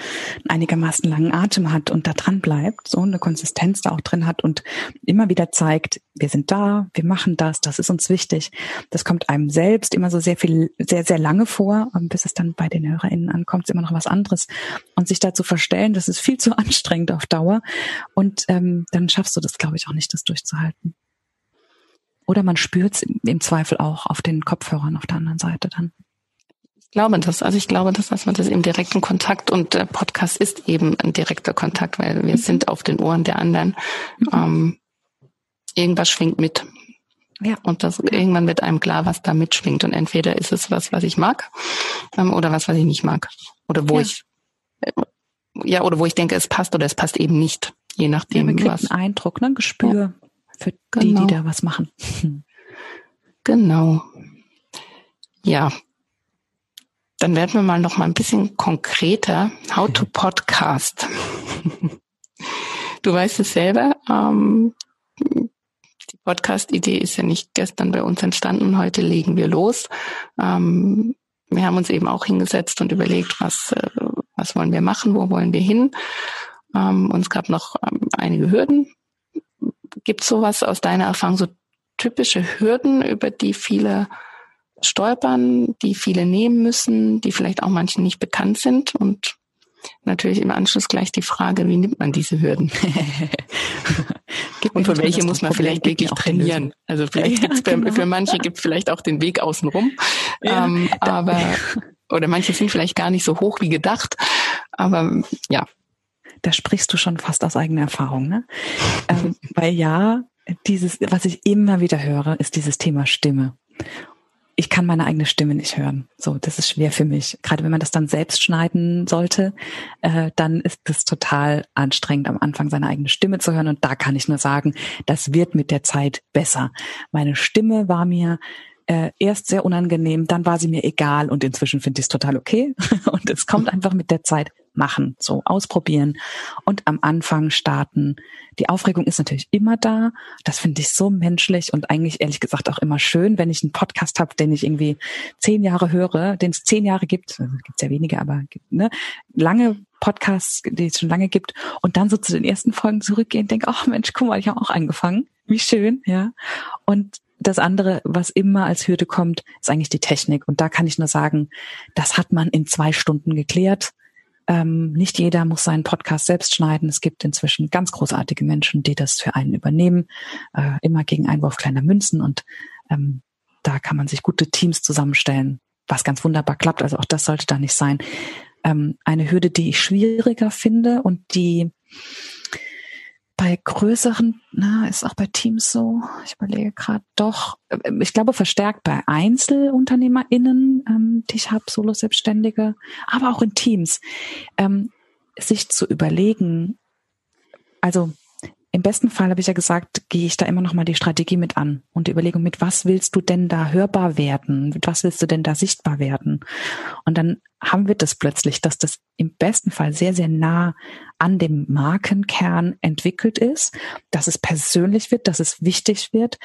einigermaßen langen Atem hat und da dran bleibt, so eine Konsistenz da auch drin hat und immer wieder zeigt, wir sind da, wir machen das, das ist uns wichtig. Das kommt einem selbst immer so sehr viel, sehr, sehr lange vor, bis es dann bei den HörerInnen ankommt, ist immer noch was anderes. Und sich da zu verstellen, das ist viel zu anstrengend auf Dauer. Und ähm, dann schaffst du das, glaube ich, auch nicht, das durchzuhalten. Oder man spürt es im Zweifel auch auf den Kopfhörern auf der anderen Seite dann. Ich glaube das. Also ich glaube, dass, dass man das im direkten Kontakt und der Podcast ist eben ein direkter Kontakt, weil wir mhm. sind auf den Ohren der anderen. Mhm. Ähm, irgendwas schwingt mit. Ja. Und das irgendwann wird einem klar, was da mitschwingt. Und entweder ist es was, was ich mag, ähm, oder was, was ich nicht mag. Oder wo ja. ich äh, ja, oder wo ich denke, es passt oder es passt eben nicht. Je nachdem. Ja, man kriegt was. einen Eindruck, ne? Gespür für genau. die, die da was machen. Genau. Ja. Dann werden wir mal noch mal ein bisschen konkreter. How to Podcast. du weißt es selber. Ähm, die Podcast-Idee ist ja nicht gestern bei uns entstanden. Heute legen wir los. Ähm, wir haben uns eben auch hingesetzt und überlegt, was, äh, was wollen wir machen, wo wollen wir hin. Ähm, und es gab noch ähm, einige Hürden, Gibt sowas aus deiner Erfahrung, so typische Hürden, über die viele stolpern, die viele nehmen müssen, die vielleicht auch manchen nicht bekannt sind und natürlich im Anschluss gleich die Frage, wie nimmt man diese Hürden? und für welche muss man vielleicht wirklich trainieren? Also vielleicht ja, gibt's für, genau. für manche gibt es vielleicht auch den Weg außenrum, ja, ähm, aber oder manche sind vielleicht gar nicht so hoch wie gedacht, aber ja, da sprichst du schon fast aus eigener Erfahrung, ne? ähm, weil ja, dieses, was ich immer wieder höre, ist dieses Thema Stimme. Ich kann meine eigene Stimme nicht hören. So, das ist schwer für mich. Gerade wenn man das dann selbst schneiden sollte, äh, dann ist es total anstrengend, am Anfang seine eigene Stimme zu hören. Und da kann ich nur sagen, das wird mit der Zeit besser. Meine Stimme war mir äh, erst sehr unangenehm, dann war sie mir egal und inzwischen finde ich es total okay. und es kommt einfach mit der Zeit machen, so ausprobieren und am Anfang starten. Die Aufregung ist natürlich immer da. Das finde ich so menschlich und eigentlich ehrlich gesagt auch immer schön, wenn ich einen Podcast habe, den ich irgendwie zehn Jahre höre, den es zehn Jahre gibt, also gibt es ja wenige, aber ne, lange Podcasts, die es schon lange gibt, und dann so zu den ersten Folgen zurückgehen denke, ach Mensch, guck mal, ich habe auch angefangen. Wie schön, ja. Und das andere, was immer als Hürde kommt, ist eigentlich die Technik. Und da kann ich nur sagen, das hat man in zwei Stunden geklärt. Ähm, nicht jeder muss seinen Podcast selbst schneiden. Es gibt inzwischen ganz großartige Menschen, die das für einen übernehmen, äh, immer gegen Einwurf kleiner Münzen. Und ähm, da kann man sich gute Teams zusammenstellen, was ganz wunderbar klappt. Also auch das sollte da nicht sein. Ähm, eine Hürde, die ich schwieriger finde und die bei größeren, na, ist auch bei Teams so, ich überlege gerade doch, äh, ich glaube verstärkt bei EinzelunternehmerInnen, ähm, die ich habe, Solo-Selbstständige, aber auch in Teams, ähm, sich zu überlegen, also im besten Fall habe ich ja gesagt, gehe ich da immer noch mal die Strategie mit an und die Überlegung mit, was willst du denn da hörbar werden? Mit was willst du denn da sichtbar werden? Und dann haben wir das plötzlich, dass das im besten Fall sehr, sehr nah an dem Markenkern entwickelt ist, dass es persönlich wird, dass es wichtig wird,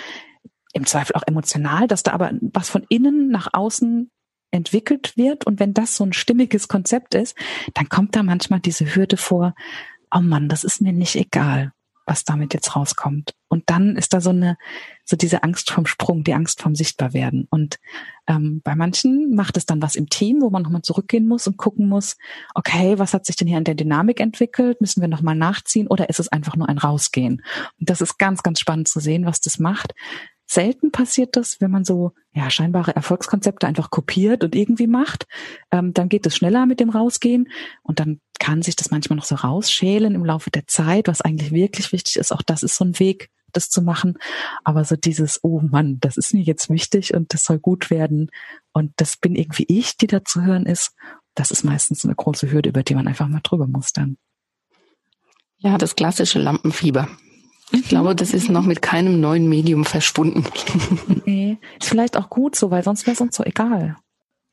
im Zweifel auch emotional, dass da aber was von innen nach außen entwickelt wird. Und wenn das so ein stimmiges Konzept ist, dann kommt da manchmal diese Hürde vor, oh Mann, das ist mir nicht egal was damit jetzt rauskommt. Und dann ist da so eine, so diese Angst vom Sprung, die Angst vom Sichtbarwerden. Und ähm, bei manchen macht es dann was im Team, wo man nochmal zurückgehen muss und gucken muss, okay, was hat sich denn hier an der Dynamik entwickelt? Müssen wir nochmal nachziehen oder ist es einfach nur ein Rausgehen? Und das ist ganz, ganz spannend zu sehen, was das macht. Selten passiert das, wenn man so ja scheinbare Erfolgskonzepte einfach kopiert und irgendwie macht. Ähm, dann geht es schneller mit dem Rausgehen und dann kann sich das manchmal noch so rausschälen im Laufe der Zeit, was eigentlich wirklich wichtig ist. Auch das ist so ein Weg, das zu machen. Aber so dieses, oh Mann, das ist mir jetzt wichtig und das soll gut werden und das bin irgendwie ich, die da zu hören ist. Das ist meistens eine große Hürde, über die man einfach mal drüber muss dann. Ja, das klassische Lampenfieber. Ich glaube, das ist noch mit keinem neuen Medium verschwunden. Nee, ist vielleicht auch gut so, weil sonst wäre es uns so egal.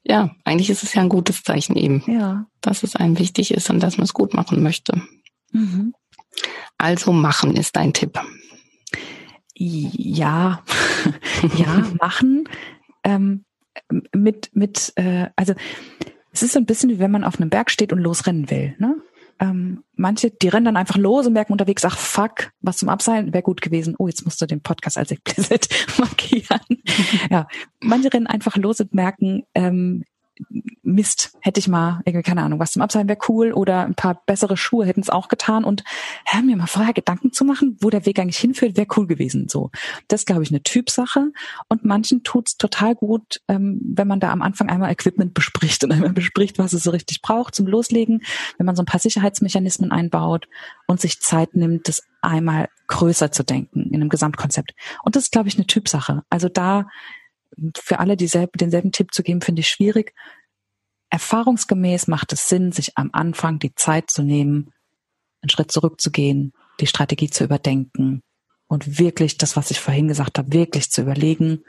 Ja, eigentlich ist es ja ein gutes Zeichen eben. Ja. Dass es einem wichtig ist und dass man es gut machen möchte. Mhm. Also machen ist dein Tipp. Ja, ja, machen. Ähm, mit, mit, äh, also es ist so ein bisschen wie wenn man auf einem Berg steht und losrennen will. Ne? Ähm, manche, die rennen dann einfach los und merken unterwegs, ach fuck, was zum Abseilen wäre gut gewesen. Oh, jetzt musst du den Podcast als explicit markieren. ja, manche rennen einfach los und merken, ähm, Mist, hätte ich mal, irgendwie, keine Ahnung, was zum Abseilen wäre cool oder ein paar bessere Schuhe hätten es auch getan und hä, mir mal vorher Gedanken zu machen, wo der Weg eigentlich hinführt, wäre cool gewesen. So, das glaube ich eine Typsache und manchen tut's total gut, ähm, wenn man da am Anfang einmal Equipment bespricht und einmal bespricht, was es so richtig braucht zum Loslegen, wenn man so ein paar Sicherheitsmechanismen einbaut und sich Zeit nimmt, das einmal größer zu denken in einem Gesamtkonzept. Und das ist, glaube ich, eine Typsache. Also da für alle dieselbe, denselben Tipp zu geben, finde ich schwierig. Erfahrungsgemäß macht es Sinn, sich am Anfang die Zeit zu nehmen, einen Schritt zurückzugehen, die Strategie zu überdenken und wirklich das, was ich vorhin gesagt habe, wirklich zu überlegen,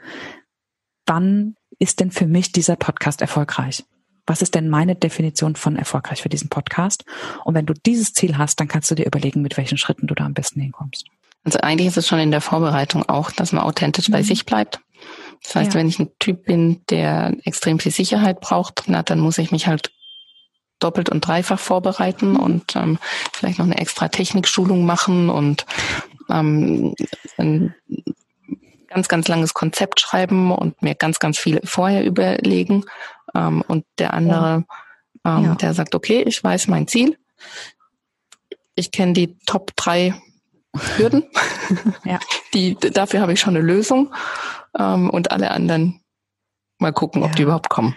wann ist denn für mich dieser Podcast erfolgreich? Was ist denn meine Definition von erfolgreich für diesen Podcast? Und wenn du dieses Ziel hast, dann kannst du dir überlegen, mit welchen Schritten du da am besten hinkommst. Also eigentlich ist es schon in der Vorbereitung auch, dass man authentisch mhm. bei sich bleibt das heißt, ja. wenn ich ein Typ bin, der extrem viel Sicherheit braucht, na, dann muss ich mich halt doppelt und dreifach vorbereiten und ähm, vielleicht noch eine extra Technikschulung machen und ähm, ein ganz, ganz langes Konzept schreiben und mir ganz, ganz viel vorher überlegen. Ähm, und der andere, ja. Ähm, ja. der sagt, okay, ich weiß mein Ziel. Ich kenne die Top drei Hürden. ja. Die, dafür habe ich schon eine Lösung ähm, und alle anderen mal gucken, ob ja. die überhaupt kommen.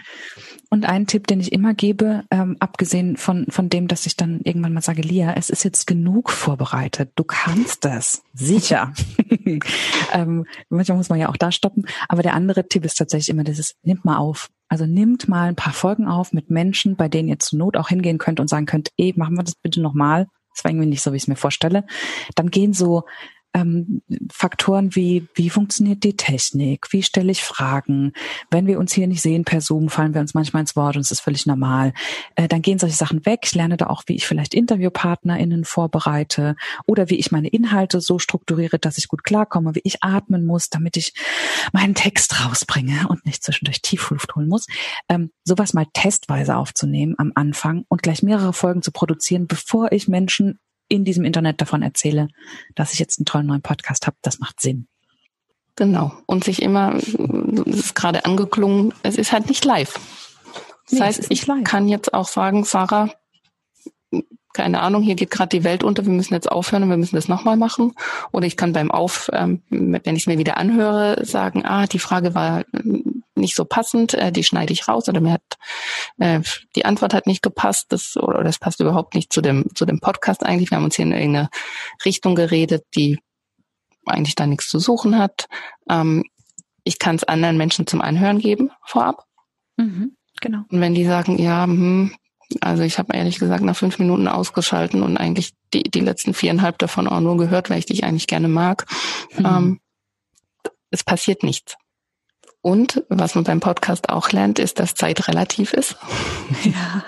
Und ein Tipp, den ich immer gebe, ähm, abgesehen von, von dem, dass ich dann irgendwann mal sage, Lia, es ist jetzt genug vorbereitet. Du kannst das. Sicher. ähm, manchmal muss man ja auch da stoppen. Aber der andere Tipp ist tatsächlich immer dieses, nimmt mal auf. Also nimmt mal ein paar Folgen auf mit Menschen, bei denen ihr zur Not auch hingehen könnt und sagen könnt, ey, machen wir das bitte nochmal. Das war irgendwie nicht so, wie ich es mir vorstelle. Dann gehen so ähm, Faktoren wie, wie funktioniert die Technik, wie stelle ich Fragen. Wenn wir uns hier nicht sehen per Zoom, fallen wir uns manchmal ins Wort und es ist völlig normal. Äh, dann gehen solche Sachen weg. Ich lerne da auch, wie ich vielleicht InterviewpartnerInnen vorbereite oder wie ich meine Inhalte so strukturiere, dass ich gut klarkomme, wie ich atmen muss, damit ich meinen Text rausbringe und nicht zwischendurch Tiefluft holen muss. Ähm, sowas mal testweise aufzunehmen am Anfang und gleich mehrere Folgen zu produzieren, bevor ich Menschen in diesem Internet davon erzähle, dass ich jetzt einen tollen neuen Podcast habe, das macht Sinn. Genau. Und sich immer, das ist gerade angeklungen, es ist halt nicht live. Das nee, heißt, ich live. kann jetzt auch sagen, Sarah, keine Ahnung, hier geht gerade die Welt unter, wir müssen jetzt aufhören und wir müssen das nochmal machen. Oder ich kann beim Auf, ähm, wenn ich es mir wieder anhöre, sagen, ah, die Frage war nicht so passend, äh, die schneide ich raus oder mir hat äh, die Antwort hat nicht gepasst, das oder das passt überhaupt nicht zu dem zu dem Podcast eigentlich. Wir haben uns hier in irgendeine Richtung geredet, die eigentlich da nichts zu suchen hat. Ähm, ich kann es anderen Menschen zum Anhören geben vorab. Mhm, genau. Und wenn die sagen, ja, hm, also ich habe ehrlich gesagt nach fünf Minuten ausgeschalten und eigentlich die, die letzten viereinhalb davon auch nur gehört, weil ich dich eigentlich gerne mag. Mhm. Ähm, es passiert nichts. Und was man beim Podcast auch lernt, ist, dass Zeit relativ ist. Ja.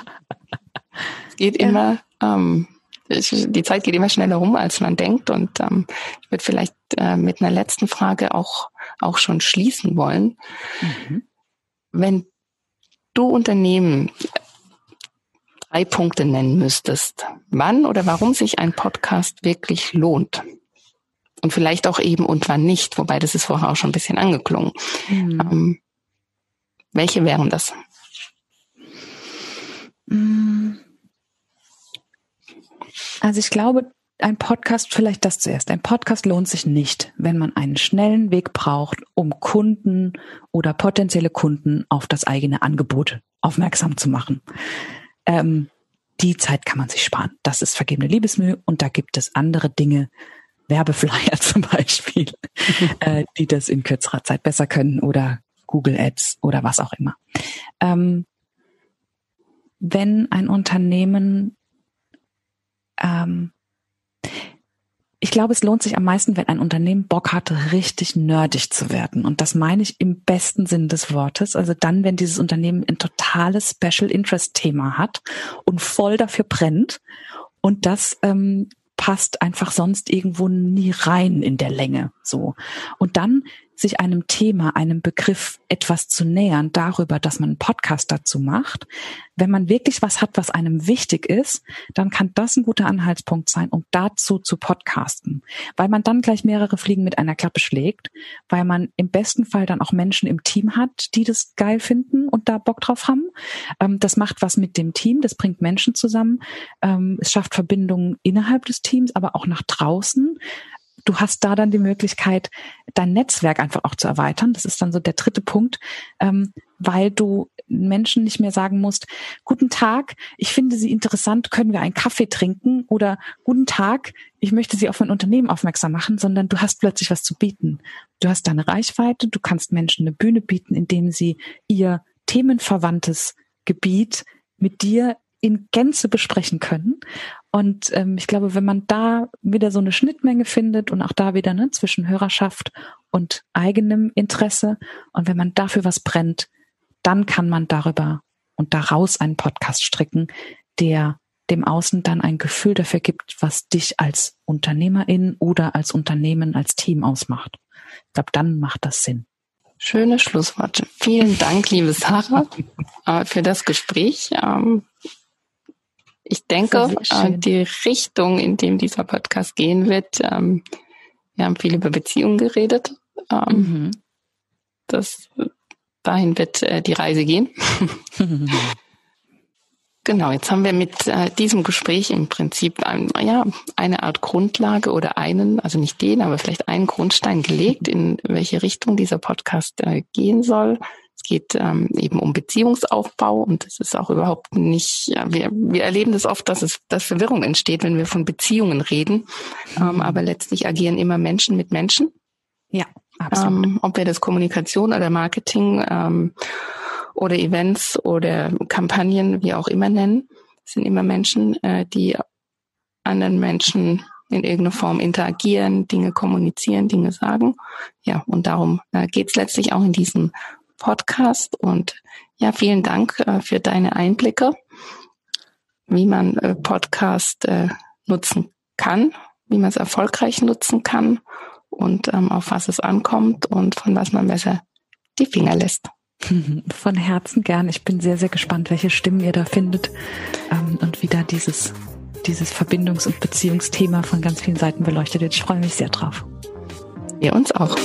es geht ja. immer, ähm, die Zeit geht immer schneller rum, als man denkt. Und ähm, ich würde vielleicht äh, mit einer letzten Frage auch, auch schon schließen wollen. Mhm. Wenn du Unternehmen drei Punkte nennen müsstest, wann oder warum sich ein Podcast wirklich lohnt. Und vielleicht auch eben und wann nicht, wobei das ist vorher auch schon ein bisschen angeklungen. Mhm. Ähm, welche wären das? Mm. Also ich glaube, ein Podcast, vielleicht das zuerst. Ein Podcast lohnt sich nicht, wenn man einen schnellen Weg braucht, um Kunden oder potenzielle Kunden auf das eigene Angebot aufmerksam zu machen ähm, die Zeit kann man sich sparen. Das ist vergebene Liebesmühe und da gibt es andere Dinge, Werbeflyer zum Beispiel, äh, die das in kürzerer Zeit besser können oder Google Ads oder was auch immer. Ähm, wenn ein Unternehmen ähm, ich glaube, es lohnt sich am meisten, wenn ein Unternehmen Bock hat, richtig nerdig zu werden. Und das meine ich im besten Sinn des Wortes. Also dann, wenn dieses Unternehmen ein totales Special Interest Thema hat und voll dafür brennt und das ähm, passt einfach sonst irgendwo nie rein in der Länge. So. Und dann sich einem Thema, einem Begriff etwas zu nähern darüber, dass man einen Podcast dazu macht. Wenn man wirklich was hat, was einem wichtig ist, dann kann das ein guter Anhaltspunkt sein, um dazu zu podcasten, weil man dann gleich mehrere Fliegen mit einer Klappe schlägt, weil man im besten Fall dann auch Menschen im Team hat, die das geil finden und da Bock drauf haben. Ähm, das macht was mit dem Team, das bringt Menschen zusammen, ähm, es schafft Verbindungen innerhalb des Teams, aber auch nach draußen du hast da dann die Möglichkeit, dein Netzwerk einfach auch zu erweitern. Das ist dann so der dritte Punkt, ähm, weil du Menschen nicht mehr sagen musst, guten Tag, ich finde Sie interessant, können wir einen Kaffee trinken oder guten Tag, ich möchte Sie auf mein Unternehmen aufmerksam machen, sondern du hast plötzlich was zu bieten. Du hast deine Reichweite, du kannst Menschen eine Bühne bieten, indem sie ihr themenverwandtes Gebiet mit dir in Gänze besprechen können. Und ähm, ich glaube, wenn man da wieder so eine Schnittmenge findet und auch da wieder ne, zwischen Hörerschaft und eigenem Interesse und wenn man dafür was brennt, dann kann man darüber und daraus einen Podcast stricken, der dem Außen dann ein Gefühl dafür gibt, was dich als Unternehmerin oder als Unternehmen, als Team ausmacht. Ich glaube, dann macht das Sinn. Schöne Schlussworte. Vielen Dank, liebe Sarah, äh, für das Gespräch. Ich denke, äh, die Richtung, in dem dieser Podcast gehen wird, ähm, wir haben viel über Beziehungen geredet. Ähm, mhm. Das dahin wird äh, die Reise gehen. genau, jetzt haben wir mit äh, diesem Gespräch im Prinzip ein, ja, eine Art Grundlage oder einen, also nicht den, aber vielleicht einen Grundstein gelegt, in welche Richtung dieser Podcast äh, gehen soll. Es geht ähm, eben um Beziehungsaufbau und es ist auch überhaupt nicht, ja, wir, wir erleben das oft, dass es, dass Verwirrung entsteht, wenn wir von Beziehungen reden. Ähm, mhm. aber letztlich agieren immer Menschen mit Menschen. Ja, absolut. Ähm, ob wir das Kommunikation oder Marketing ähm, oder Events oder Kampagnen, wie auch immer nennen, sind immer Menschen, äh, die anderen Menschen in irgendeiner Form interagieren, Dinge kommunizieren, Dinge sagen. Ja, und darum äh, geht es letztlich auch in diesem Podcast. Und ja, vielen Dank äh, für deine Einblicke, wie man äh, Podcast äh, nutzen kann, wie man es erfolgreich nutzen kann und ähm, auf was es ankommt und von was man besser die Finger lässt. Von Herzen gern. Ich bin sehr, sehr gespannt, welche Stimmen ihr da findet ähm, und wie da dieses, dieses Verbindungs- und Beziehungsthema von ganz vielen Seiten beleuchtet wird. Ich freue mich sehr drauf. Wir uns auch.